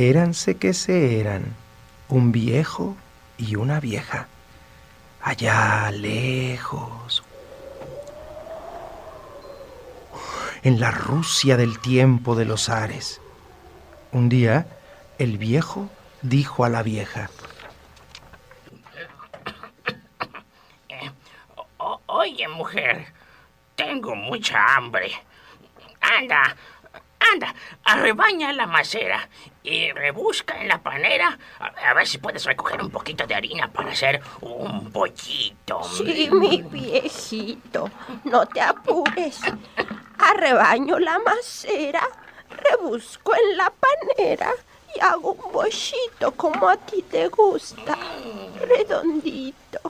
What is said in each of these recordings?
Éranse que se eran un viejo y una vieja. Allá lejos, en la Rusia del tiempo de los Ares. Un día, el viejo dijo a la vieja, Oye, mujer, tengo mucha hambre. Anda, anda, arrebaña la macera y rebusca en la panera a, ver si puedes recoger un poquito de harina para hacer un pollito. Sí, mi viejito, no te apures. Arrebaño la macera, rebusco en la panera y hago un bollito como a ti te gusta, redondito.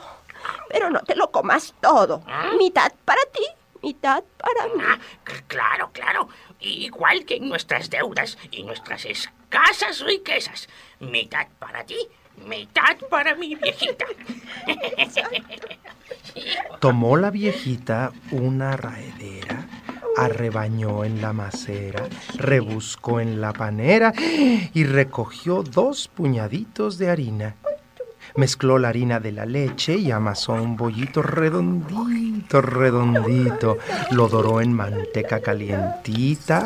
Pero no te lo comas todo. ¿Ah? Mitad para ti, mitad para mí. Ah, claro, claro. Igual que en nuestras deudas y nuestras escasas riquezas. Mitad para ti, mitad para mi viejita. Tomó la viejita una raedera, arrebañó en la macera, rebuscó en la panera y recogió dos puñaditos de harina. Mezcló la harina de la leche y amasó un bollito redondito, redondito. Lo doró en manteca calientita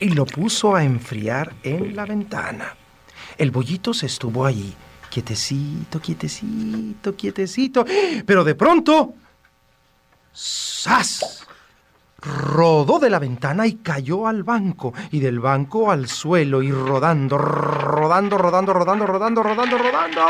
y lo puso a enfriar en la ventana. El bollito se estuvo allí, quietecito, quietecito, quietecito, pero de pronto... ¡Sas! Rodó de la ventana y cayó al banco, y del banco al suelo, y rodando, rodando, rodando, rodando, rodando, rodando, rodando,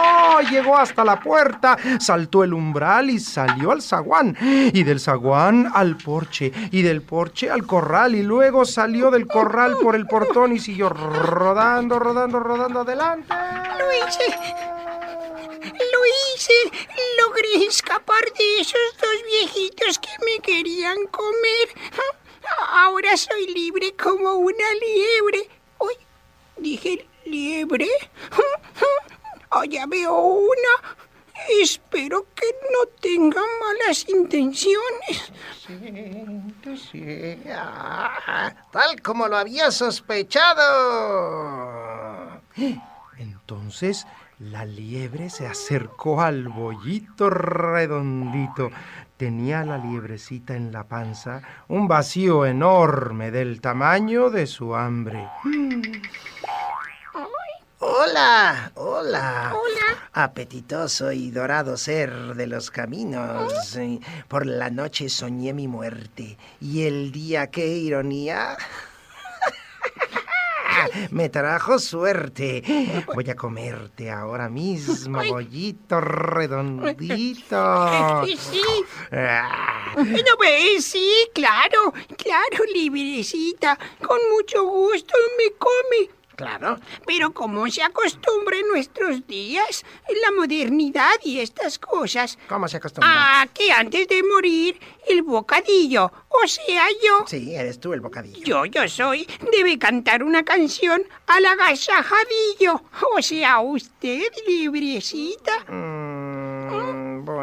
llegó hasta la puerta, saltó el umbral y salió al zaguán, y del zaguán al porche, y del porche al corral, y luego salió del corral por el portón y siguió rodando, rodando, rodando adelante. Lo hice. Logré escapar de esos dos viejitos que me querían comer. Ahora soy libre como una liebre. Uy, dije liebre. Allá veo una. Espero que no tenga malas intenciones. Sí, sí. Ah, tal como lo había sospechado. Entonces la liebre se acercó al bollito redondito. Tenía la liebrecita en la panza un vacío enorme del tamaño de su hambre. Hola, hola. Hola. Apetitoso y dorado ser de los caminos. Eh, Por la noche soñé mi muerte. Y el día, qué ironía. Me trajo suerte. Voy a comerte ahora mismo, bollito redondito. Sí. Ah, No ves, sí, claro, claro, librecita. Con mucho gusto me come. Claro. Pero como se acostumbra en nuestros días, la modernidad y estas cosas. ¿Cómo se acostumbra? Ah, que antes de morir, el bocadillo, o sea, yo, Sí, eres tú el bocadillo. yo, yo soy, debe cantar una canción al agasajadillo. O sea, usted, librecita. Mm,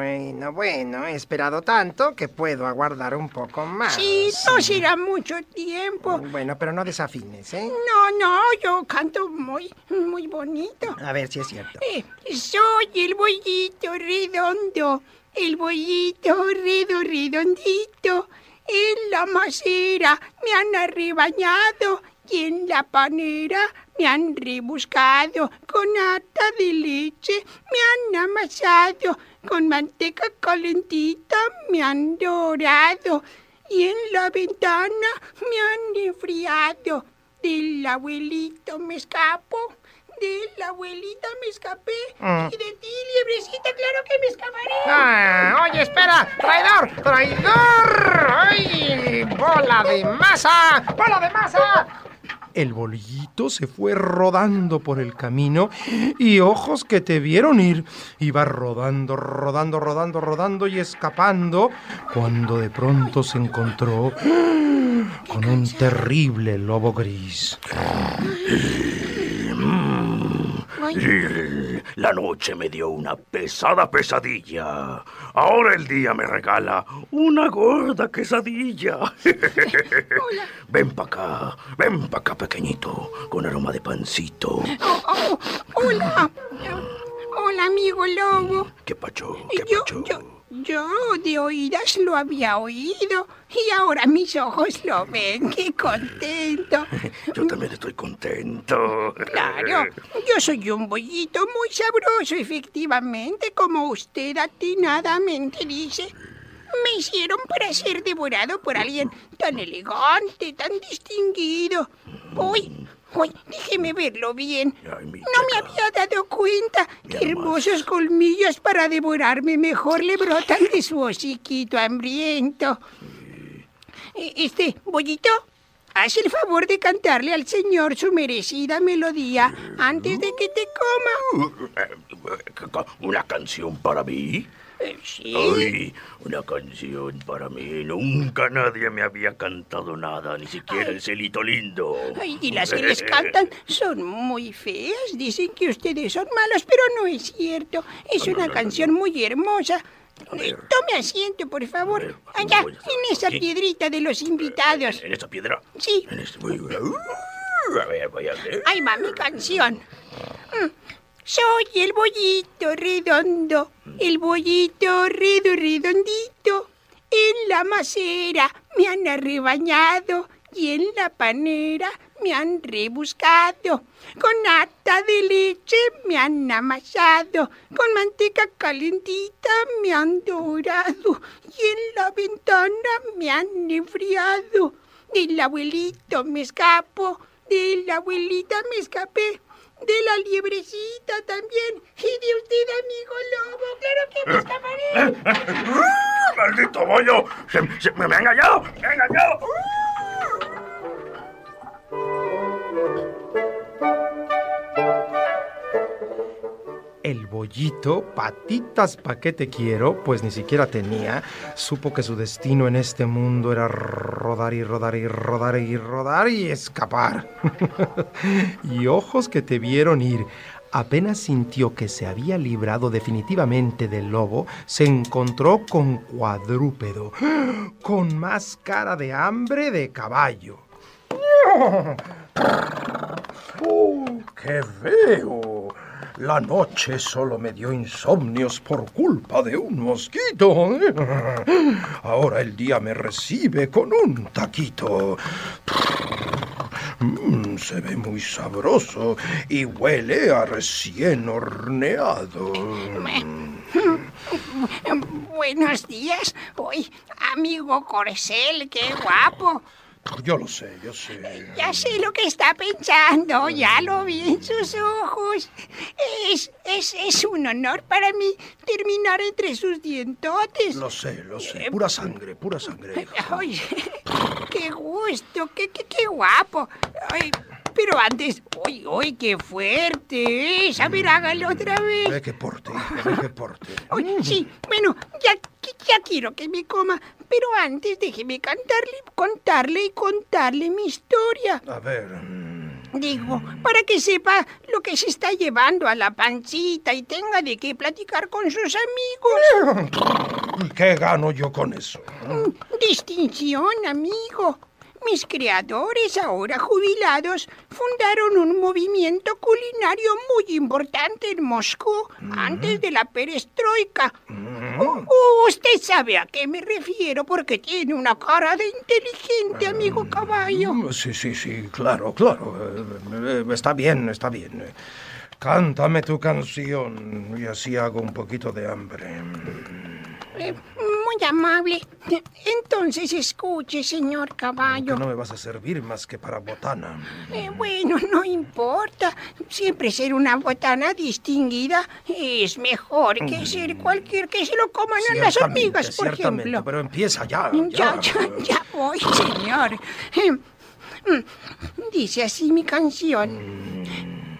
bueno, bueno, he esperado tanto que puedo aguardar un poco más. Sí, no será mucho tiempo. Bueno, pero no desafines, ¿eh? No, no, yo canto muy, muy bonito. A ver si es cierto. Eh, soy el bollito redondo, el bollito redo redondito. En la macera me han arrebañado y en la panera me han rebuscado. Con ata de leche me han amasado, con manteca calentita me han dorado y en la ventana me han enfriado. Del abuelito me escapo, de la abuelita me escapé Mm. y de ti, liebrecita, claro que me escaparé. Ah, oye, espera, traidor, traidor. ¡Ay! ¡Bola de masa! ¡Bola de masa! El bollito se fue rodando por el camino y ojos que te vieron ir. Iba rodando, rodando, rodando, rodando y escapando cuando de pronto se encontró con un terrible lobo gris. Ay, La noche me dio una pesada pesadilla. Ahora el día me regala una gorda quesadilla. Ven pa' acá, ven pa' acá, pequeñito, con aroma de pancito. Oh, oh, hola. Hola, amigo lobo. ¿Qué pacho? ¿Qué Yo, pacho? yo, yo de oídas lo había oído y ahora mis ojos lo ven. ¡Qué contento! Yo también estoy contento. Claro, yo soy un bollito muy sabroso, efectivamente, como usted atinadamente dice. Me hicieron para ser devorado por alguien tan elegante, tan distinguido. Uy, uy, déjeme verlo bien. Ay, No me había dado cuenta Mi qué amor. hermosos colmillos para devorarme mejor le brotan de su hociquito hambriento. Eh, Este, bollito, haz el favor de cantarle al señor su merecida melodía antes de que te coma. ¿Una canción para mí? Eh, Sí. Ay, una canción para mí. Nunca nadie me había cantado nada, ni siquiera el celito lindo. Ay, y las que les cantan son muy feas. Dicen que ustedes son malos, pero no es cierto. Es No, una no, canción muy hermosa. Eh. Tome asiento, por favor. Allá, en esa piedrita de los invitados. ¿En esta piedra? Sí. En este... A ver, voy a ver. Ahí va mi canción. Mm. Soy el bollito redondo, el bollito redo redondito. En la macera me han arrebañado y en la panera me han rebuscado. Con nata de leche me han amasado, con manteca calentita me han dorado y en la ventana me han enfriado. Del abuelito me escapo, de la abuelita me escapé, de la liebrecita también y de usted, amigo lobo. Claro que me escaparé. ¡Ah, ¡Maldito bollo! Se, se- me, me ha engañado! ¡Me ha engañado! El bollito, patitas pa' qué te quiero, pues ni siquiera tenía, supo que su destino en este mundo era rodar y rodar y rodar y rodar y escapar. y ojos que te vieron ir. Apenas sintió que se había librado definitivamente del lobo, se encontró con cuadrúpedo, con más cara de hambre de caballo. ¡Oh, qué veo! La noche solo me dio insomnios por culpa de un mosquito. Ahora el día me recibe con un taquito. Mm, se ve muy sabroso y huele a recién horneado. Buenos días. Uy, amigo Corcel, qué guapo. Yo lo sé, yo sé. Ya sé lo que está pensando, ya lo vi en sus ojos. Es, es, es un honor para mí terminar entre sus dientotes. Lo sé, lo sé. Pura sangre, pura sangre. Ay, qué gusto, qué, qué, qué guapo. Ay, pero antes, uy, uy, qué fuerte es. A ver, hágalo otra vez. Ve que porte, ve que porte. Ay, sí, bueno, ya, ya quiero que me coma, pero antes déjeme cantarle, contarle y contarle mi historia. A ver. mm, Digo, para que sepa lo que se está llevando a la pancita y tenga de qué platicar con sus amigos. ¿Qué gano yo con eso? Distinción, amigo. Mis creadores, ahora jubilados, fundaron un movimiento culinario muy importante en Moscú antes de la perestroika. Uh, usted sabe a qué me refiero porque tiene una cara de inteligente, amigo caballo. Mm, Sí, sí, sí, claro, claro. Eh, Está bien, está bien. Cántame tu canción y así hago un poquito de hambre. Eh, muy amable. Entonces escuche, señor caballo. no me vas a servir más que para botana. Eh, bueno, no importa. Siempre ser una botana distinguida es mejor que ser cualquier que se lo coman a las hormigas, por ciertamente, ejemplo. Pero empieza ya. Ya, ya, ya voy, señor. Eh, mm, Dice así mi canción.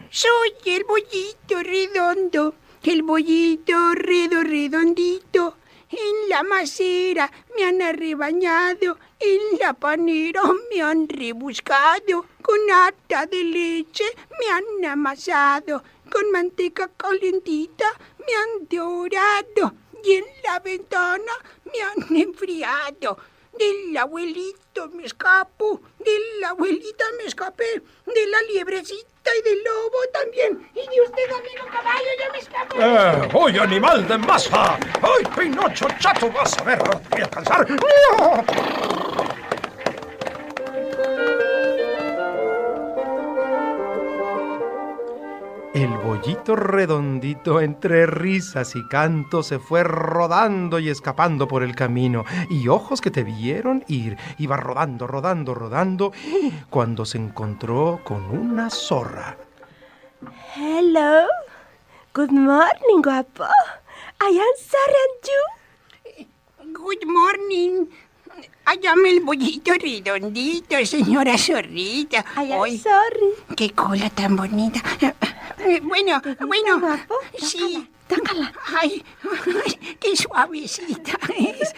Soy el bollito redondo, el bollito redo redondito. En la macera me han arrebañado, en la panera me han rebuscado, con ata de leche me han amasado, con manteca calentita me han dorado y en la ventana me han enfriado. Del abuelito me escapo, de la abuelita me escapé, de la liebrecita y del lobo también. Y de usted, amigo caballo, ya me escapé. ¡Eh! ¡Oye, animal de masa! ¡Ay, Pinocho chato! ¡Vas a ver! ¡No te voy a alcanzar! ¡No! El bollito redondito entre risas y canto se fue rodando y escapando por el camino y ojos que te vieron ir iba rodando, rodando, rodando cuando se encontró con una zorra. Hello. Good morning, guapo. I am sorry and you. Good morning. Hállame el bollito redondito, señora zorrita. I am Ay, sorry. qué cola tan bonita. Eh, Bueno, bueno, sí. Tócala. Ay, ay, qué suavecita es.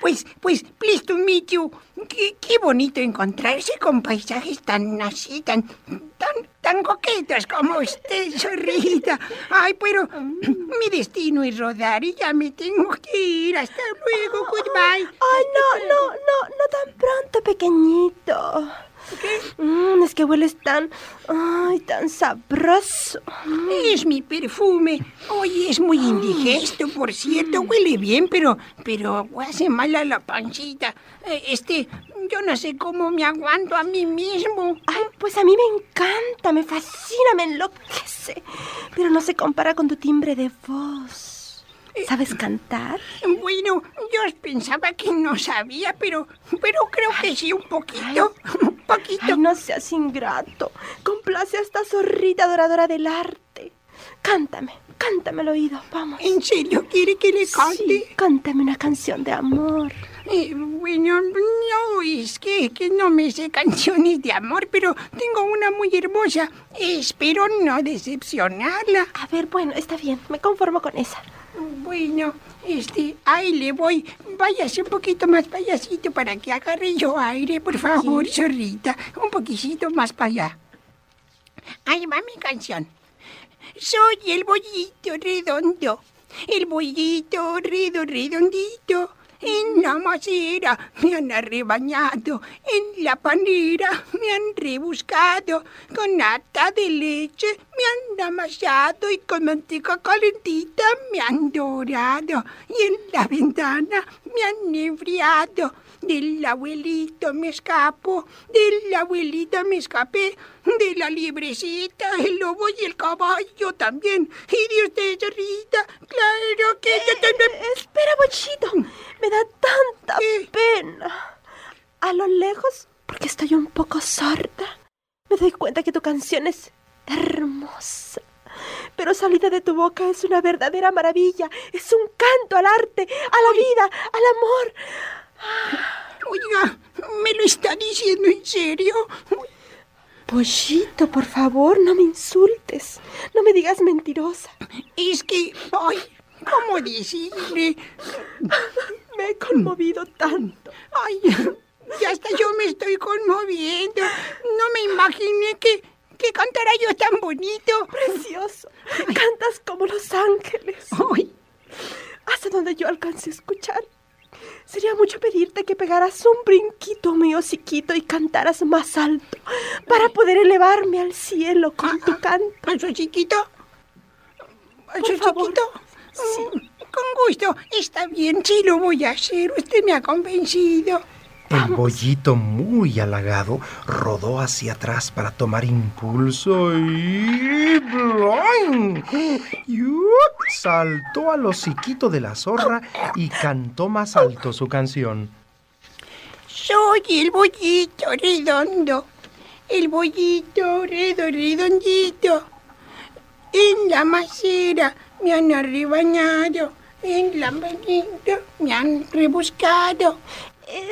Pues, pues, pleased to meet you. Qué, qué bonito encontrarse con paisajes tan así, tan, tan, tan coquetos como usted, zorrita. Ay, pero mi destino es rodar y ya me tengo que ir. Hasta luego, goodbye. Ay, no, no, no, no tan pronto, pequeñito. Mm, es que hueles tan, ay, tan sabroso. Es mi perfume. Oye, es muy indigesto, por cierto. Huele bien, pero, pero hace mal a la pancita. Eh, Este, yo no sé cómo me aguanto a mí mismo. Ay, pues a mí me encanta, me fascina, me enloquece. Pero no se compara con tu timbre de voz. ¿Sabes cantar? Bueno, yo pensaba que no sabía, pero, pero creo que sí un poquito. Un poquito. Ay, no seas ingrato. Complace a esta zorrita adoradora del arte. Cántame, cántame al oído, vamos. ¿En serio quiere que le cante? Sí, cántame una canción de amor. Eh, bueno, no, es que, que no me sé canciones de amor, pero tengo una muy hermosa. Espero no decepcionarla. A ver, bueno, está bien, me conformo con esa. Bueno, este, ahí le voy. Váyase un poquito más payasito para que agarre yo aire, por favor, zorrita. Un poquitito más para allá. Ahí va mi canción. Soy el bollito redondo, el bollito redo redondito. En la macera me han arrebañado, en la panera me han rebuscado, con nata de leche me han amasado y con manteca calentita me han dorado, y en la ventana me han enfriado. Del abuelito me escapo, de la abuelita me escapé, de la liebrecita, el lobo y el caballo también, y de usted, zorrita, claro que yo también... Eh, espera, bochito, me da tanta pena. A lo lejos, porque estoy un poco sorda, me doy cuenta que tu canción es hermosa. Pero salida de tu boca es una verdadera maravilla. Es un canto al arte, a la vida, al amor. Oiga, ¿me lo está diciendo en serio? Pollito, por favor, no me insultes. No me digas mentirosa. Es que, ay, ¿cómo decirle? Me he conmovido tanto. Ay, ya hasta yo me estoy conmoviendo. No me imaginé que, que cantara yo tan bonito. Precioso. Cantas como los ángeles. Ay, Hasta donde yo alcance a escuchar. Sería mucho pedirte que pegaras un brinquito, mi hociquito, y cantaras más alto para poder elevarme al cielo con tu canto. ¿Eso chiquito? ¿Eso chiquito? Mm, Con gusto. Está bien, sí lo voy a hacer. Usted me ha convencido. El bollito, muy halagado, rodó hacia atrás para tomar impulso y... ¡bloing! Saltó al hociquito de la zorra y cantó más alto su canción. Soy el bollito redondo, el bollito redo redondito. En la macera me han arrebañado, en la manita me han rebuscado. Eh,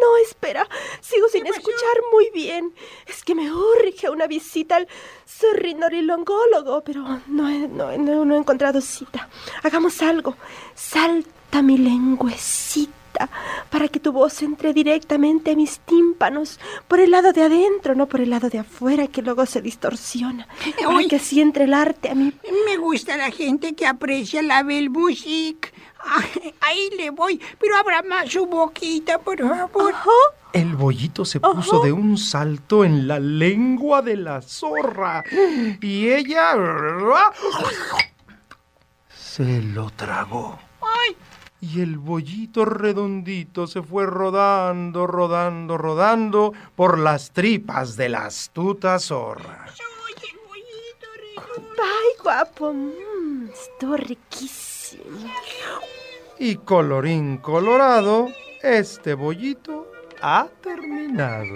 no, espera. Sigo sin escuchar muy bien. Es que me urge una visita al zorrinorilongólogo, pero no he, no, no- no he encontrado cita. Hagamos algo. Salta mi lengüecita para que tu voz entre directamente a mis tímpanos, por el lado de adentro, no por el lado de afuera, que luego se distorsiona. Para Uy. que así entre el arte a mí. Me gusta la gente que aprecia la bel music. Ay, Ahí le voy, pero abra más su boquita, por favor. Ajá. El bollito se puso de un salto en la lengua de la zorra y ella se lo tragó. Ay, Y el bollito redondito se fue rodando, rodando, rodando por las tripas de la astuta zorra. soy el bollito redondo. Ay, guapo. mm, estuvo riquísimo. Y colorín colorado, este bollito ha terminado.